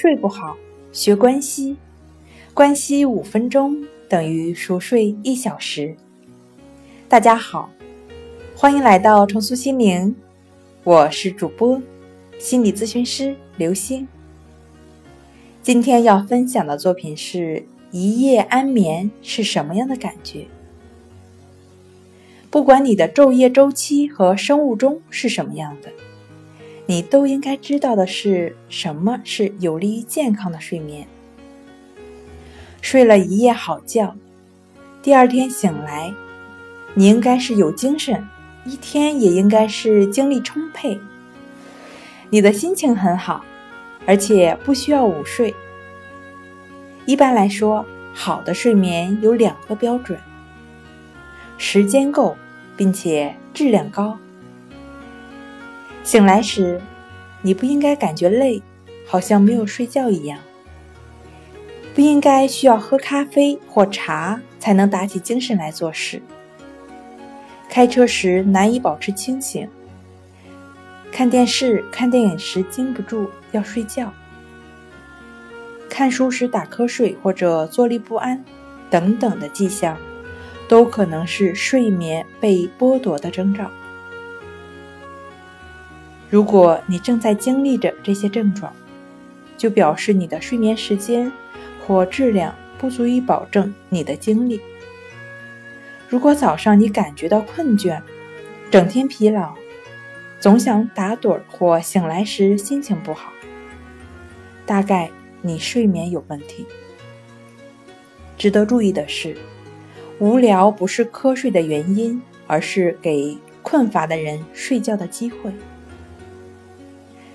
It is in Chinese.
睡不好，学关西，关西五分钟等于熟睡一小时。大家好，欢迎来到重塑心灵，我是主播心理咨询师刘星。今天要分享的作品是一夜安眠是什么样的感觉？不管你的昼夜周期和生物钟是什么样的。你都应该知道的是，什么是有利于健康的睡眠？睡了一夜好觉，第二天醒来，你应该是有精神，一天也应该是精力充沛。你的心情很好，而且不需要午睡。一般来说，好的睡眠有两个标准：时间够，并且质量高。醒来时，你不应该感觉累，好像没有睡觉一样；不应该需要喝咖啡或茶才能打起精神来做事。开车时难以保持清醒，看电视、看电影时禁不住要睡觉，看书时打瞌睡或者坐立不安，等等的迹象，都可能是睡眠被剥夺的征兆。如果你正在经历着这些症状，就表示你的睡眠时间或质量不足以保证你的精力。如果早上你感觉到困倦、整天疲劳、总想打盹或醒来时心情不好，大概你睡眠有问题。值得注意的是，无聊不是瞌睡的原因，而是给困乏的人睡觉的机会。